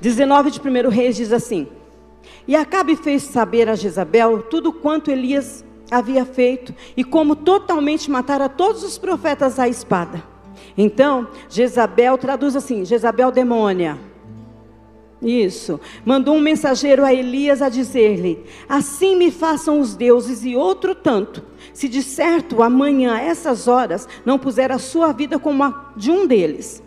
19 de 1 Reis diz assim: E Acabe fez saber a Jezabel tudo quanto Elias havia feito e como totalmente matara todos os profetas à espada. Então, Jezabel traduz assim: Jezabel demônia. Isso. Mandou um mensageiro a Elias a dizer-lhe: Assim me façam os deuses e outro tanto, se de certo amanhã, a essas horas, não puser a sua vida como a de um deles.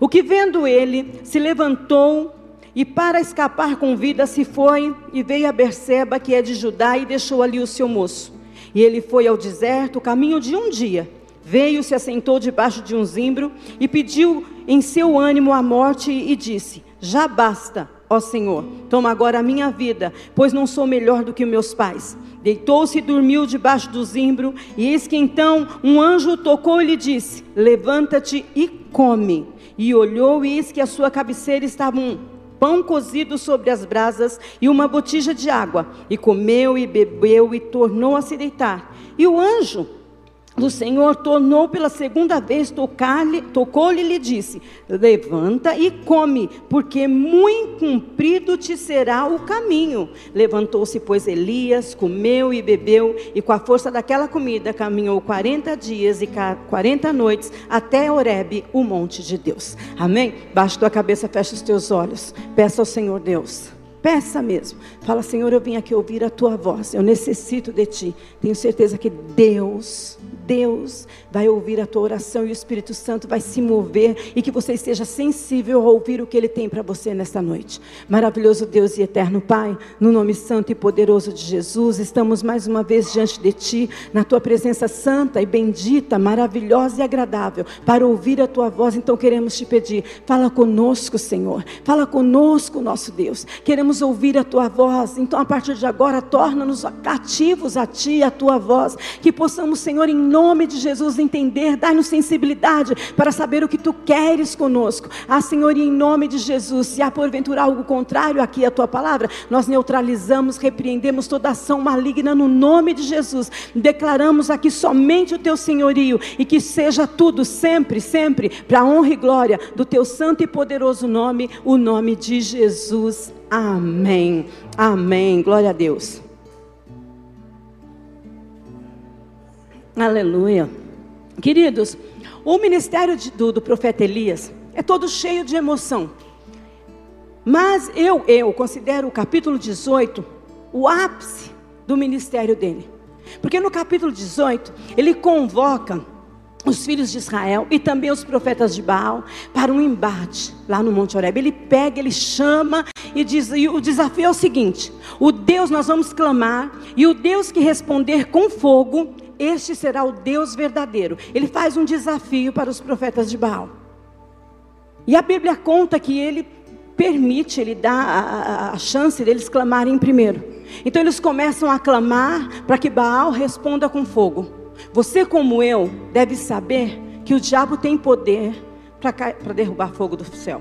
O que vendo ele, se levantou e para escapar com vida se foi e veio a Berseba, que é de Judá, e deixou ali o seu moço. E ele foi ao deserto, caminho de um dia. Veio, se assentou debaixo de um zimbro e pediu em seu ânimo a morte e disse: Já basta, ó Senhor, toma agora a minha vida, pois não sou melhor do que meus pais. Deitou-se e dormiu debaixo do zimbro, e eis que então um anjo tocou e lhe disse: Levanta-te e come. E olhou, e eis que a sua cabeceira estava um pão cozido sobre as brasas e uma botija de água. E comeu e bebeu e tornou a se deitar. E o anjo o Senhor tornou pela segunda vez, tocou-lhe e lhe disse: Levanta e come, porque muito comprido te será o caminho. Levantou-se, pois, Elias, comeu e bebeu, e com a força daquela comida caminhou quarenta dias e quarenta noites até Horebe, o monte de Deus. Amém? Baixa tua cabeça, fecha os teus olhos. Peça ao Senhor Deus. Peça mesmo. Fala, Senhor, eu vim aqui ouvir a tua voz. Eu necessito de ti. Tenho certeza que Deus Deus vai ouvir a tua oração e o Espírito Santo vai se mover e que você esteja sensível a ouvir o que Ele tem para você nesta noite. Maravilhoso Deus e eterno Pai, no nome santo e poderoso de Jesus, estamos mais uma vez diante de Ti, na Tua presença santa e bendita, maravilhosa e agradável, para ouvir a Tua voz. Então queremos te pedir, fala conosco, Senhor, fala conosco, nosso Deus. Queremos ouvir a Tua voz. Então a partir de agora, torna-nos cativos a Ti, a Tua voz, que possamos, Senhor, em nome de Jesus, entender, dá-nos sensibilidade para saber o que tu queres conosco. Ah, Senhor, e em nome de Jesus, se há porventura algo contrário aqui à tua palavra, nós neutralizamos, repreendemos toda ação maligna no nome de Jesus. Declaramos aqui somente o teu senhorio e que seja tudo sempre, sempre para a honra e glória do teu santo e poderoso nome, o nome de Jesus. Amém. Amém. Glória a Deus. Aleluia. Queridos, o ministério de, do, do profeta Elias é todo cheio de emoção. Mas eu, eu considero o capítulo 18 o ápice do ministério dele. Porque no capítulo 18, ele convoca os filhos de Israel e também os profetas de Baal para um embate lá no Monte Horeb. Ele pega, ele chama e diz: e o desafio é o seguinte: o Deus nós vamos clamar, e o Deus que responder com fogo, este será o Deus verdadeiro. Ele faz um desafio para os profetas de Baal. E a Bíblia conta que ele permite, ele dá a, a, chance deles clamarem primeiro. Então eles começam a clamar para que Baal responda com fogo. Você, como eu, deve saber que o diabo tem poder para derrubar fogo do céu.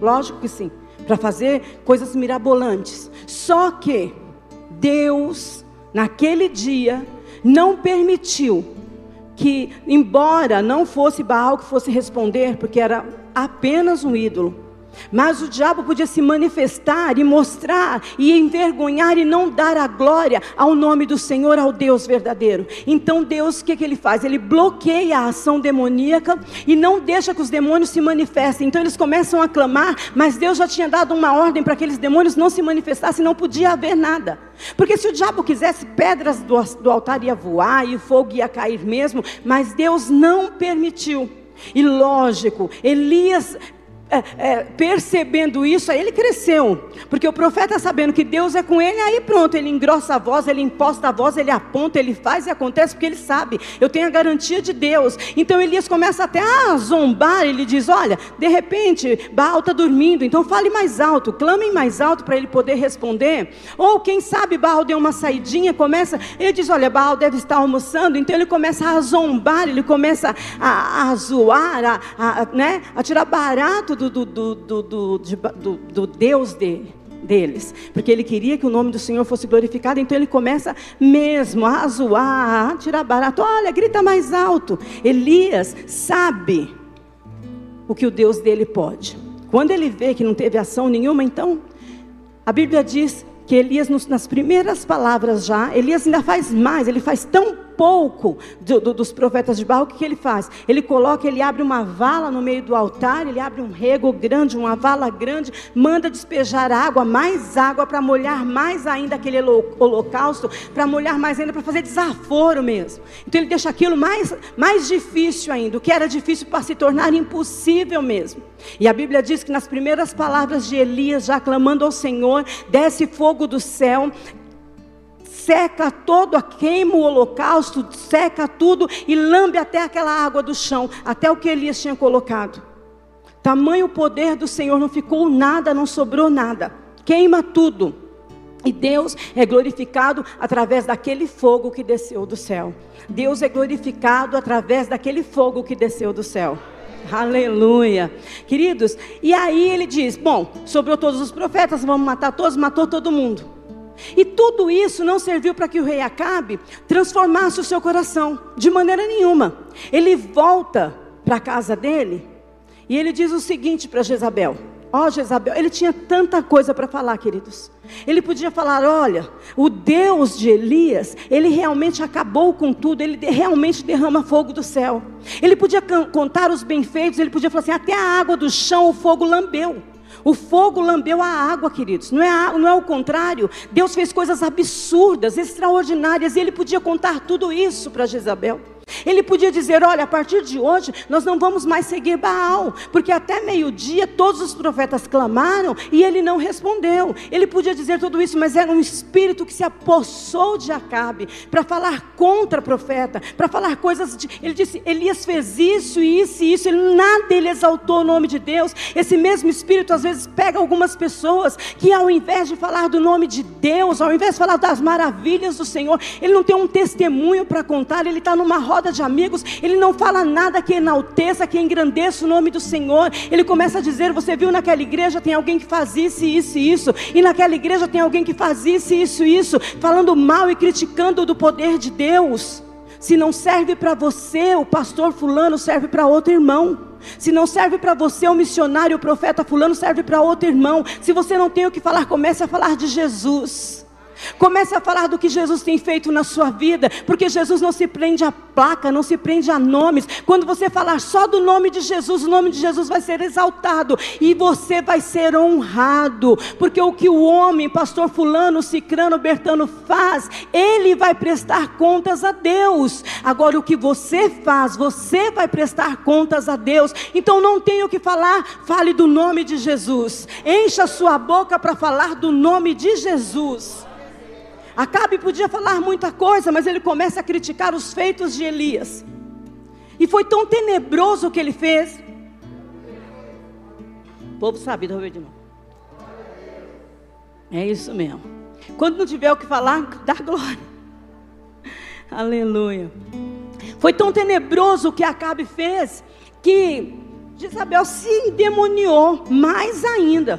Lógico que sim, para fazer coisas mirabolantes. Só que Deus, naquele dia, não permitiu que, embora não fosse Baal que fosse responder, porque era apenas um ídolo, mas o diabo podia se manifestar e mostrar e envergonhar e não dar a glória ao nome do Senhor, ao Deus verdadeiro. Então Deus, o que, que ele faz? Ele bloqueia a ação demoníaca e não deixa que os demônios se manifestem. Então eles começam a clamar, mas Deus já tinha dado uma ordem para que aqueles demônios não se manifestassem, não podia haver nada. Porque se o diabo quisesse, pedras do, do altar ia voar e o fogo ia cair mesmo, mas Deus não permitiu. E lógico, Elias é, é, percebendo isso, aí ele cresceu. Porque o profeta sabendo que Deus é com ele, aí pronto, ele engrossa a voz, ele imposta a voz, ele aponta, ele faz e acontece porque ele sabe. Eu tenho a garantia de Deus. Então Elias começa até a zombar, ele diz: Olha, de repente, Baal está dormindo, então fale mais alto, clamem mais alto para ele poder responder. Ou quem sabe Baal deu uma saidinha, começa, ele diz: Olha, Baal deve estar almoçando, então ele começa a zombar, ele começa a, a zoar, a, a, né, a tirar barato do, do, do, do, do, do Deus dele deles, porque ele queria que o nome do Senhor fosse glorificado, então ele começa mesmo a zoar, a tirar barato. Olha, grita mais alto. Elias sabe o que o Deus dele pode. Quando ele vê que não teve ação nenhuma, então, a Bíblia diz que Elias, nas primeiras palavras já, Elias ainda faz mais, ele faz tão pouco do, do, dos profetas de Baal, o que, que ele faz? Ele coloca, ele abre uma vala no meio do altar, ele abre um rego grande, uma vala grande, manda despejar água, mais água, para molhar mais ainda aquele holocausto, para molhar mais ainda, para fazer desaforo mesmo. Então ele deixa aquilo mais, mais difícil ainda, o que era difícil para se tornar impossível mesmo. E a Bíblia diz que nas primeiras palavras de Elias, já clamando ao Senhor, desce fogo do céu, seca todo, queima o holocausto, seca tudo e lambe até aquela água do chão, até o que Elias tinha colocado. Tamanho poder do Senhor, não ficou nada, não sobrou nada, queima tudo. E Deus é glorificado através daquele fogo que desceu do céu. Deus é glorificado através daquele fogo que desceu do céu. Aleluia. Queridos, e aí ele diz: Bom, sobrou todos os profetas, vamos matar todos, matou todo mundo. E tudo isso não serviu para que o rei Acabe transformasse o seu coração, de maneira nenhuma. Ele volta para a casa dele e ele diz o seguinte para Jezabel: Ó oh, Jezabel, ele tinha tanta coisa para falar, queridos. Ele podia falar: olha, o Deus de Elias, ele realmente acabou com tudo, ele realmente derrama fogo do céu. Ele podia contar os benfeitos, ele podia falar assim: até a água do chão o fogo lambeu. O fogo lambeu a água, queridos. Não é, a, não é o contrário. Deus fez coisas absurdas, extraordinárias, e ele podia contar tudo isso para Jezabel. Ele podia dizer: Olha, a partir de hoje nós não vamos mais seguir Baal, porque até meio-dia todos os profetas clamaram e ele não respondeu. Ele podia dizer tudo isso, mas era um espírito que se apossou de Acabe para falar contra o profeta, para falar coisas. De... Ele disse: Elias fez isso, isso e isso. Ele, nada ele exaltou o nome de Deus. Esse mesmo espírito às vezes pega algumas pessoas que, ao invés de falar do nome de Deus, ao invés de falar das maravilhas do Senhor, ele não tem um testemunho para contar, ele está numa roda roda de amigos, ele não fala nada que enalteça, que engrandeça o nome do Senhor. Ele começa a dizer: Você viu naquela igreja tem alguém que faz isso, isso e isso, e naquela igreja tem alguém que faz isso, isso e isso, falando mal e criticando do poder de Deus. Se não serve para você, o pastor Fulano serve para outro irmão. Se não serve para você, o missionário, o profeta Fulano serve para outro irmão. Se você não tem o que falar, comece a falar de Jesus. Comece a falar do que Jesus tem feito na sua vida, porque Jesus não se prende a placa, não se prende a nomes. Quando você falar só do nome de Jesus, o nome de Jesus vai ser exaltado e você vai ser honrado, porque o que o homem, pastor fulano, cicrano, bertano faz, ele vai prestar contas a Deus. Agora o que você faz, você vai prestar contas a Deus. Então não tenho o que falar, fale do nome de Jesus. Encha sua boca para falar do nome de Jesus. Acabe podia falar muita coisa, mas ele começa a criticar os feitos de Elias. E foi tão tenebroso o que ele fez. O povo sabe, do de novo. É isso mesmo. Quando não tiver o que falar, dá glória. Aleluia. Foi tão tenebroso o que Acabe fez que Isabel se endemoniou mais ainda.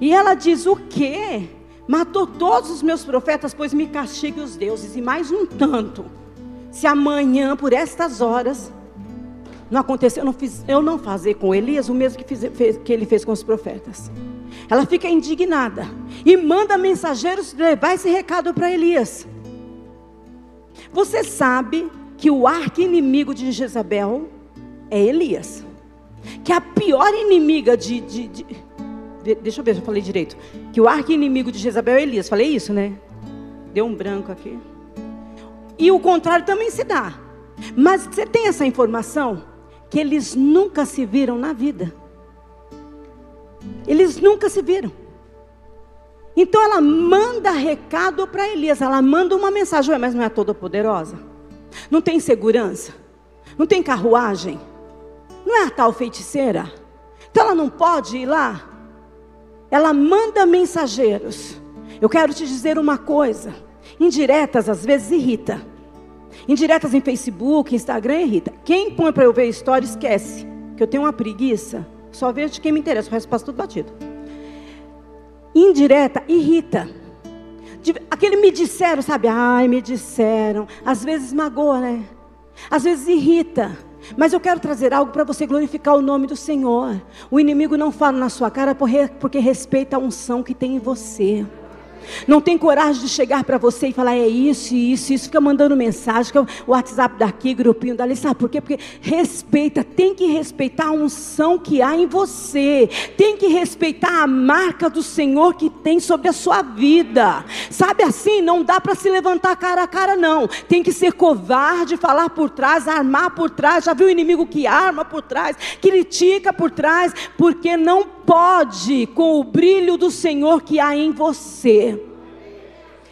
E ela diz: O quê? Matou todos os meus profetas, pois me castigue os deuses, e mais um tanto. Se amanhã, por estas horas, não aconteceu, eu não, fiz, eu não fazer com Elias o mesmo que, fiz, fez, que ele fez com os profetas. Ela fica indignada e manda mensageiros levar esse recado para Elias. Você sabe que o arco inimigo de Jezabel é Elias. Que a pior inimiga de, de, de Deixa eu ver se eu falei direito. Que o arco inimigo de Jezabel é Elias. Falei isso, né? Deu um branco aqui. E o contrário também se dá. Mas você tem essa informação? Que eles nunca se viram na vida. Eles nunca se viram. Então ela manda recado para Elias. Ela manda uma mensagem. Mas não é toda poderosa? Não tem segurança? Não tem carruagem? Não é a tal feiticeira? Então ela não pode ir lá ela manda mensageiros. Eu quero te dizer uma coisa: indiretas às vezes irrita. Indiretas em Facebook, Instagram irrita. Quem põe para eu ver história esquece. Que eu tenho uma preguiça. Só vejo de quem me interessa, o resto passa tudo batido. Indireta irrita. Aquele me disseram, sabe? Ai, me disseram. Às vezes magoa, né? Às vezes irrita. Mas eu quero trazer algo para você glorificar o nome do Senhor. O inimigo não fala na sua cara porque respeita a unção que tem em você. Não tem coragem de chegar para você e falar, é isso, isso, isso. Fica mandando mensagem, fica o WhatsApp daqui, grupinho dali. Sabe por quê? Porque respeita, tem que respeitar a unção que há em você. Tem que respeitar a marca do Senhor que tem sobre a sua vida. Sabe assim? Não dá para se levantar cara a cara, não. Tem que ser covarde, falar por trás, armar por trás. Já viu o inimigo que arma por trás, critica por trás, porque não pode com o brilho do Senhor que há em você.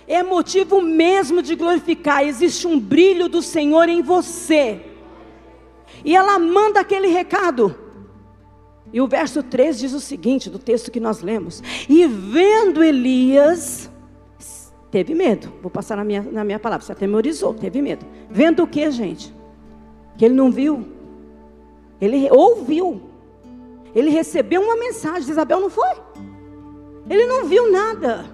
É motivo mesmo de glorificar. Existe um brilho do Senhor em você. E ela manda aquele recado. E o verso 3 diz o seguinte, do texto que nós lemos: E vendo Elias, teve medo. Vou passar na minha, na minha palavra, você atemorizou, teve medo. Vendo o que, gente? Que ele não viu. Ele ouviu. Ele recebeu uma mensagem de Isabel, não foi? Ele não viu nada.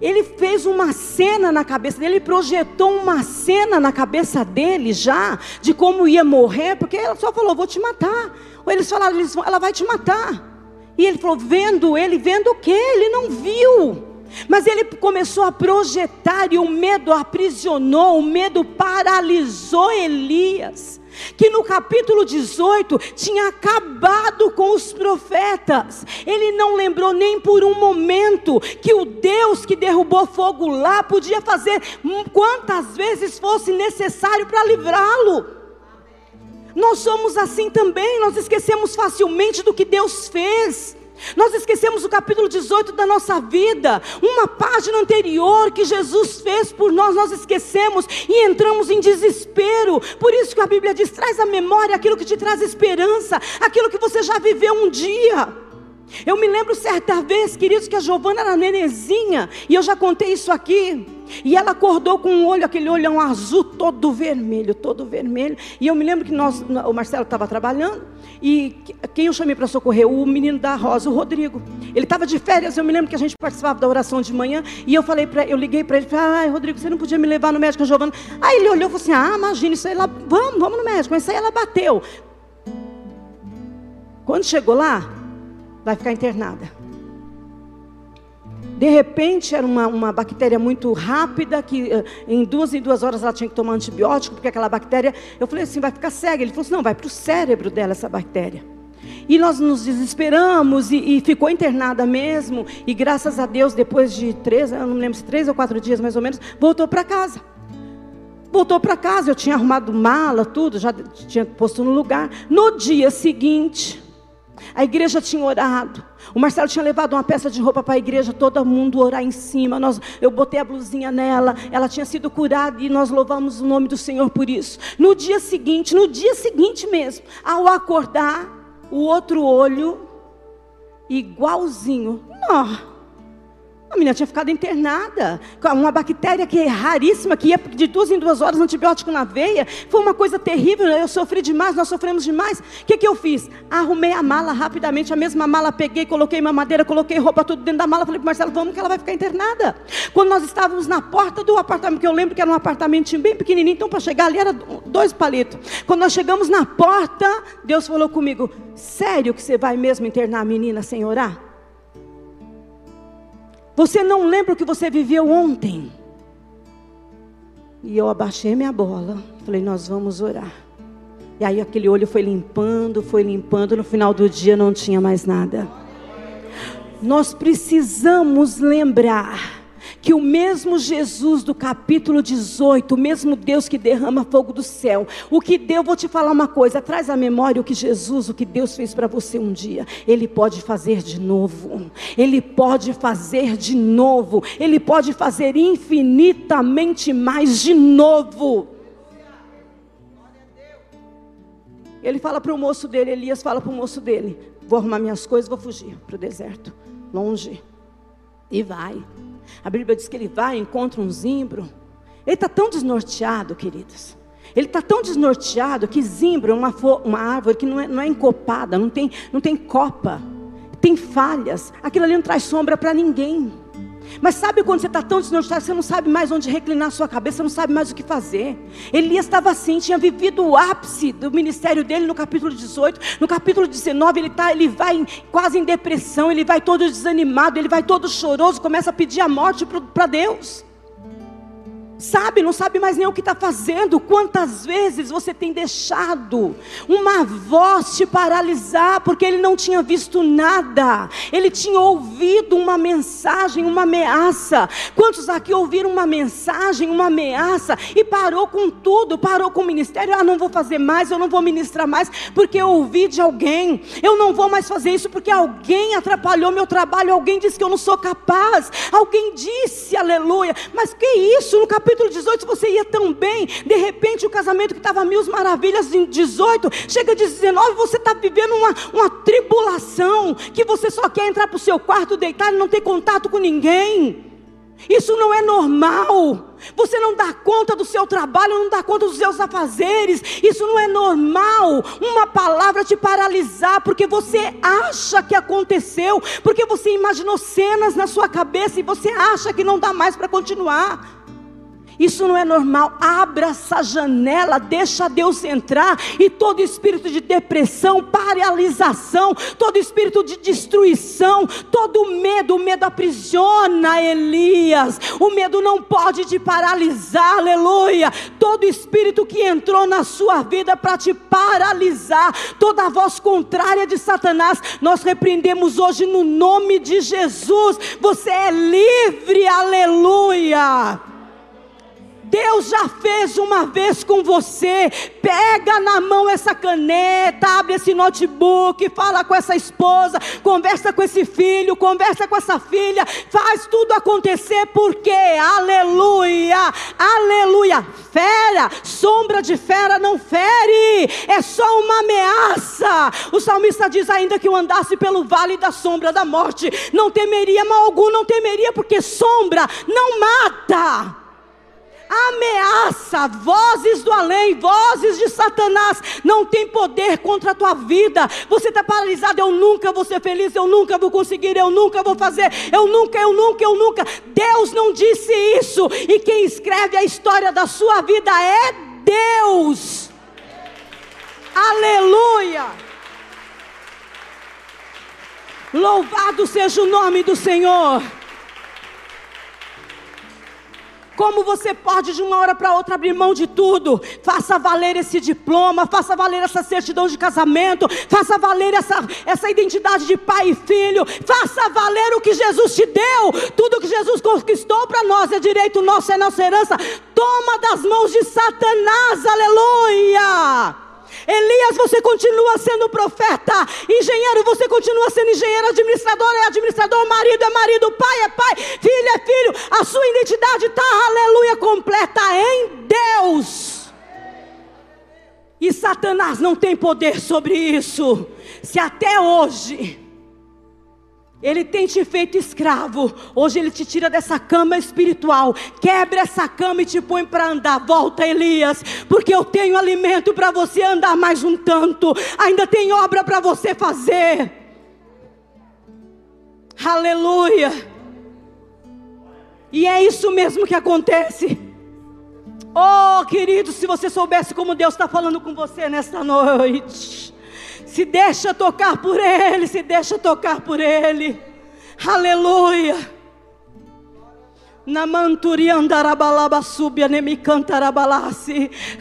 Ele fez uma cena na cabeça dele, ele projetou uma cena na cabeça dele já, de como ia morrer, porque ela só falou: Vou te matar. Ou eles falaram: Ela vai te matar. E ele falou: Vendo ele, vendo o que? Ele não viu. Mas ele começou a projetar e o medo aprisionou, o medo paralisou Elias que no capítulo 18 tinha acabado com os profetas. Ele não lembrou nem por um momento que o Deus que derrubou fogo lá podia fazer quantas vezes fosse necessário para livrá-lo. Nós somos assim também, nós esquecemos facilmente do que Deus fez. Nós esquecemos o capítulo 18 da nossa vida, uma página anterior que Jesus fez por nós, nós esquecemos e entramos em desespero. Por isso que a Bíblia diz: traz à memória aquilo que te traz esperança, aquilo que você já viveu um dia. Eu me lembro certa vez, queridos, que a Giovana era nenezinha, e eu já contei isso aqui. E ela acordou com um olho, aquele olhão azul, todo vermelho, todo vermelho. E eu me lembro que nós, o Marcelo estava trabalhando, e quem eu chamei para socorrer? O menino da Rosa, o Rodrigo. Ele estava de férias, eu me lembro que a gente participava da oração de manhã, e eu falei para eu liguei para ele, falei, ai, Rodrigo, você não podia me levar no médico, Giovana. Aí ele olhou e falou assim: ah, imagina, isso aí vamos, vamos no médico. Mas isso aí ela bateu. Quando chegou lá, vai ficar internada. De repente, era uma, uma bactéria muito rápida, que uh, em duas em duas horas ela tinha que tomar antibiótico, porque aquela bactéria, eu falei assim, vai ficar cega. Ele falou assim, não, vai para o cérebro dela essa bactéria. E nós nos desesperamos e, e, ficou internada mesmo. E graças a Deus, depois de três, eu não lembro se três ou quatro dias mais ou menos, voltou para casa. Voltou para casa, eu tinha arrumado mala, tudo, já tinha posto no lugar. No dia seguinte, a igreja tinha orado. O Marcelo tinha levado uma peça de roupa para a igreja, todo mundo orar em cima. Nós, eu botei a blusinha nela, ela tinha sido curada e nós louvamos o nome do Senhor por isso. No dia seguinte, no dia seguinte mesmo, ao acordar, o outro olho igualzinho. Não. A menina tinha ficado internada com uma bactéria que é raríssima, que ia de duas em duas horas, antibiótico na veia. Foi uma coisa terrível. Eu sofri demais, nós sofremos demais. O que, que eu fiz? Arrumei a mala rapidamente, a mesma mala peguei, coloquei mamadeira, coloquei roupa tudo dentro da mala. Falei para Marcelo, vamos que ela vai ficar internada. Quando nós estávamos na porta do apartamento, que eu lembro que era um apartamento bem pequenininho, então para chegar ali era dois palitos. Quando nós chegamos na porta, Deus falou comigo: Sério que você vai mesmo internar a menina sem orar? Você não lembra o que você viveu ontem? E eu abaixei minha bola. Falei, nós vamos orar. E aí aquele olho foi limpando, foi limpando. No final do dia não tinha mais nada. Nós precisamos lembrar que o mesmo Jesus do capítulo 18, o mesmo Deus que derrama fogo do céu, o que deu, vou te falar uma coisa, traz à memória o que Jesus, o que Deus fez para você um dia, Ele pode fazer de novo, Ele pode fazer de novo, Ele pode fazer infinitamente mais de novo. Ele fala para o moço dele, Elias fala para o moço dele: Vou arrumar minhas coisas, vou fugir para o deserto, longe. E vai. A Bíblia diz que ele vai, encontra um zimbro. Ele está tão desnorteado, queridos. Ele está tão desnorteado que zimbro é uma, uma árvore que não é, não é encopada, não tem, não tem copa, tem falhas. Aquilo ali não traz sombra para ninguém. Mas sabe quando você está tão desnorteado, você não sabe mais onde reclinar sua cabeça, não sabe mais o que fazer. Elias estava assim, tinha vivido o ápice do ministério dele no capítulo 18. No capítulo 19, ele, tá, ele vai quase em depressão, ele vai todo desanimado, ele vai todo choroso, começa a pedir a morte para Deus. Sabe, não sabe mais nem o que está fazendo. Quantas vezes você tem deixado uma voz te paralisar, porque ele não tinha visto nada, ele tinha ouvido uma mensagem, uma ameaça. Quantos aqui ouviram uma mensagem, uma ameaça, e parou com tudo, parou com o ministério? Ah, não vou fazer mais, eu não vou ministrar mais, porque eu ouvi de alguém, eu não vou mais fazer isso, porque alguém atrapalhou meu trabalho, alguém disse que eu não sou capaz, alguém disse, aleluia, mas que isso, no capítulo capítulo 18 você ia tão bem, de repente o casamento que estava mil maravilhas em 18, chega de 19, você está vivendo uma, uma tribulação, que você só quer entrar para o seu quarto, deitar e não ter contato com ninguém. Isso não é normal. Você não dá conta do seu trabalho, não dá conta dos seus afazeres. Isso não é normal. Uma palavra te paralisar porque você acha que aconteceu, porque você imaginou cenas na sua cabeça e você acha que não dá mais para continuar. Isso não é normal. Abra essa janela, deixa Deus entrar e todo espírito de depressão, paralisação, todo espírito de destruição, todo medo, o medo aprisiona Elias. O medo não pode te paralisar, aleluia. Todo espírito que entrou na sua vida para te paralisar, toda voz contrária de Satanás, nós repreendemos hoje no nome de Jesus. Você é livre, aleluia. Deus já fez uma vez com você. Pega na mão essa caneta, abre esse notebook, fala com essa esposa, conversa com esse filho, conversa com essa filha, faz tudo acontecer, porque, aleluia, aleluia, fera, sombra de fera não fere, é só uma ameaça. O salmista diz ainda que eu andasse pelo vale da sombra da morte, não temeria mal algum, não temeria, porque sombra não mata ameaça, vozes do além, vozes de Satanás, não tem poder contra a tua vida. Você está paralisado, eu nunca vou ser feliz, eu nunca vou conseguir, eu nunca vou fazer, eu nunca, eu nunca, eu nunca. Deus não disse isso, e quem escreve a história da sua vida é Deus. Aleluia! Louvado seja o nome do Senhor. Como você pode de uma hora para outra abrir mão de tudo? Faça valer esse diploma, faça valer essa certidão de casamento, faça valer essa, essa identidade de pai e filho, faça valer o que Jesus te deu. Tudo que Jesus conquistou para nós é direito nosso, é nossa herança. Toma das mãos de Satanás, aleluia. Elias, você continua sendo profeta. Engenheiro, você continua sendo engenheiro. Administrador é administrador. Marido é marido. Pai é pai. Filho é filho. A sua identidade está, aleluia, completa em Deus. E Satanás não tem poder sobre isso. Se até hoje ele tem te feito escravo. Hoje ele te tira dessa cama espiritual. Quebra essa cama e te põe para andar. Volta, Elias, porque eu tenho alimento para você andar mais um tanto. Ainda tem obra para você fazer. Aleluia. E é isso mesmo que acontece. Oh, querido, se você soubesse como Deus está falando com você nesta noite. Se deixa tocar por Ele, se deixa tocar por Ele. Aleluia.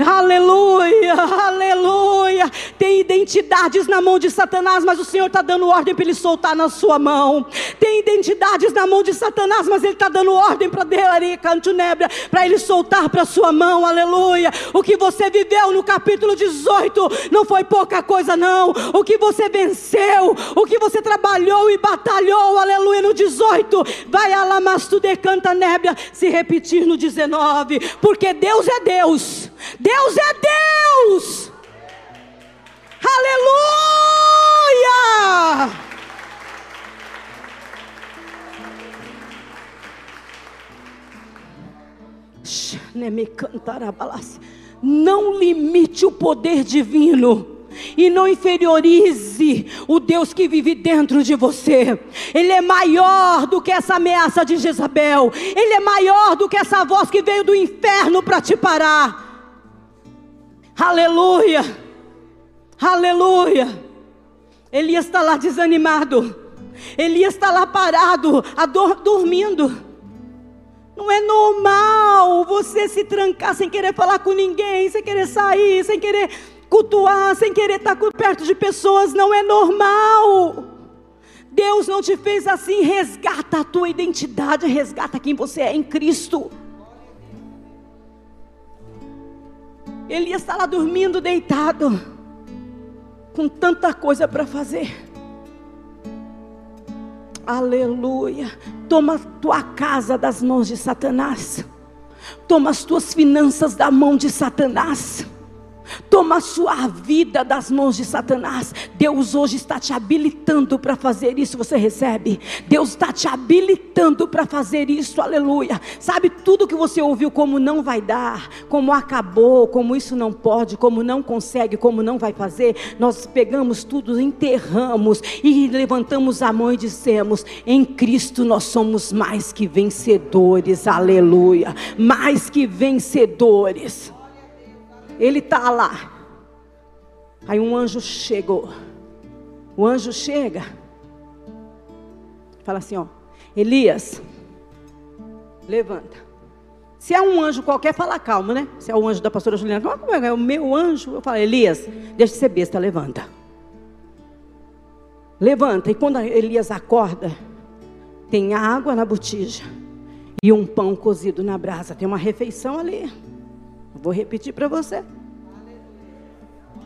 Aleluia, aleluia. Tem identidades na mão de Satanás, mas o Senhor está dando ordem para ele soltar na sua mão. Tem identidades na mão de Satanás, mas ele está dando ordem para para ele soltar para sua mão. Aleluia. O que você viveu no capítulo 18 não foi pouca coisa, não. O que você venceu, o que você trabalhou e batalhou, aleluia, no 18. Vai alamastu decanta se repetir no 19, porque Deus é Deus, Deus é Deus, aleluia! Não limite o poder divino e não inferiorize o Deus que vive dentro de você. Ele é maior do que essa ameaça de Jezabel. Ele é maior do que essa voz que veio do inferno para te parar. Aleluia! Aleluia! Elias está lá desanimado. Elias está lá parado, dormindo. Não é normal você se trancar sem querer falar com ninguém, sem querer sair, sem querer cultuar, sem querer estar perto de pessoas. Não é normal. Deus não te fez assim. Resgata a tua identidade, resgata quem você é em Cristo. Elias está lá dormindo, deitado, com tanta coisa para fazer. Aleluia. Toma tua casa das mãos de Satanás. Toma as tuas finanças da mão de Satanás. Toma a sua vida das mãos de Satanás. Deus hoje está te habilitando para fazer isso. Você recebe? Deus está te habilitando para fazer isso. Aleluia. Sabe tudo que você ouviu como não vai dar, como acabou, como isso não pode, como não consegue, como não vai fazer. Nós pegamos tudo, enterramos e levantamos a mão e dissemos: em Cristo nós somos mais que vencedores. Aleluia. Mais que vencedores. Ele está lá. Aí um anjo chegou. O anjo chega. Fala assim, ó. Elias, levanta. Se é um anjo qualquer, fala calma, né? Se é o anjo da pastora Juliana, como é, é o meu anjo? Eu falo, Elias, deixa de ser besta, levanta. Levanta. E quando Elias acorda, tem água na botija e um pão cozido na brasa. Tem uma refeição ali. Vou repetir para você.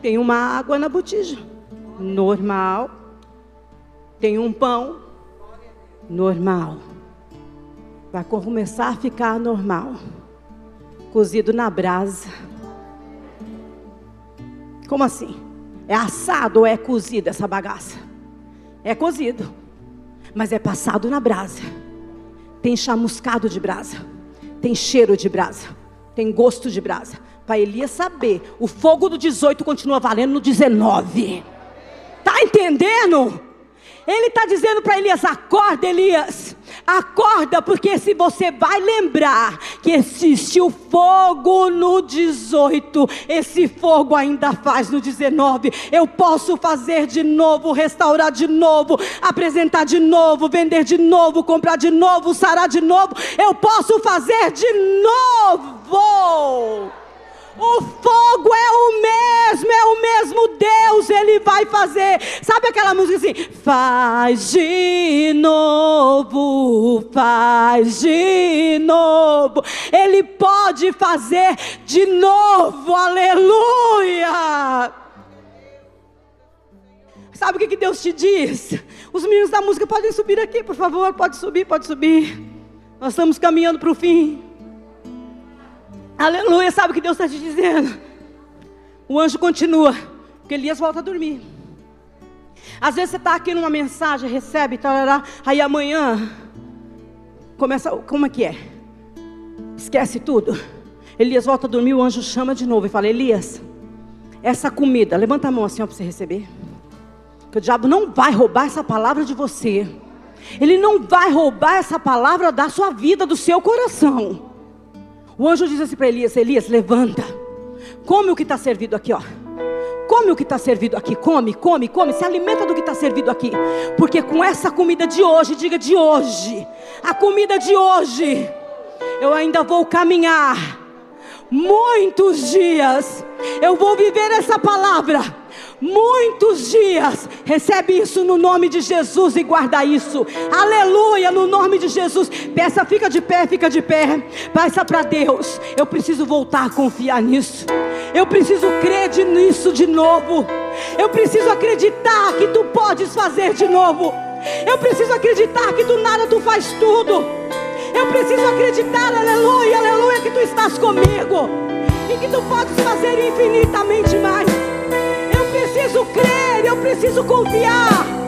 Tem uma água na botija. Normal. Tem um pão. Normal. Vai começar a ficar normal. Cozido na brasa. Como assim? É assado ou é cozido essa bagaça? É cozido. Mas é passado na brasa. Tem chamuscado de brasa. Tem cheiro de brasa tem gosto de brasa. Para Elias saber, o fogo do 18 continua valendo no 19. Tá entendendo? Ele está dizendo para Elias: acorda, Elias. Acorda, porque se você vai lembrar que existe o fogo no 18, esse fogo ainda faz no 19. Eu posso fazer de novo, restaurar de novo, apresentar de novo, vender de novo, comprar de novo, sarar de novo. Eu posso fazer de novo. O fogo é o mesmo, é o mesmo Deus, Ele vai fazer. Sabe aquela música assim? Faz de novo, faz de novo. Ele pode fazer de novo, aleluia. Sabe o que, que Deus te diz? Os meninos da música podem subir aqui, por favor, pode subir, pode subir. Nós estamos caminhando para o fim. Aleluia, sabe o que Deus está te dizendo? O anjo continua, porque Elias volta a dormir. Às vezes você está aqui numa mensagem, recebe, tarará, aí amanhã começa, como é que é? Esquece tudo. Elias volta a dormir, o anjo chama de novo e fala: Elias, essa comida, levanta a mão assim para você receber. Que o diabo não vai roubar essa palavra de você. Ele não vai roubar essa palavra da sua vida, do seu coração. O anjo diz assim para Elias: Elias, levanta, come o que está servido aqui, ó. Come o que está servido aqui, come, come, come, se alimenta do que está servido aqui, porque com essa comida de hoje, diga de hoje, a comida de hoje, eu ainda vou caminhar muitos dias, eu vou viver essa palavra muitos dias. Recebe isso no nome de Jesus e guarda isso. Aleluia, no nome de Jesus. Peça, fica de pé, fica de pé. Peça para Deus. Eu preciso voltar a confiar nisso. Eu preciso crer nisso de novo. Eu preciso acreditar que tu podes fazer de novo. Eu preciso acreditar que do nada tu faz tudo. Eu preciso acreditar, aleluia, aleluia, que tu estás comigo. E que tu podes fazer infinitamente mais preciso crer, eu preciso confiar.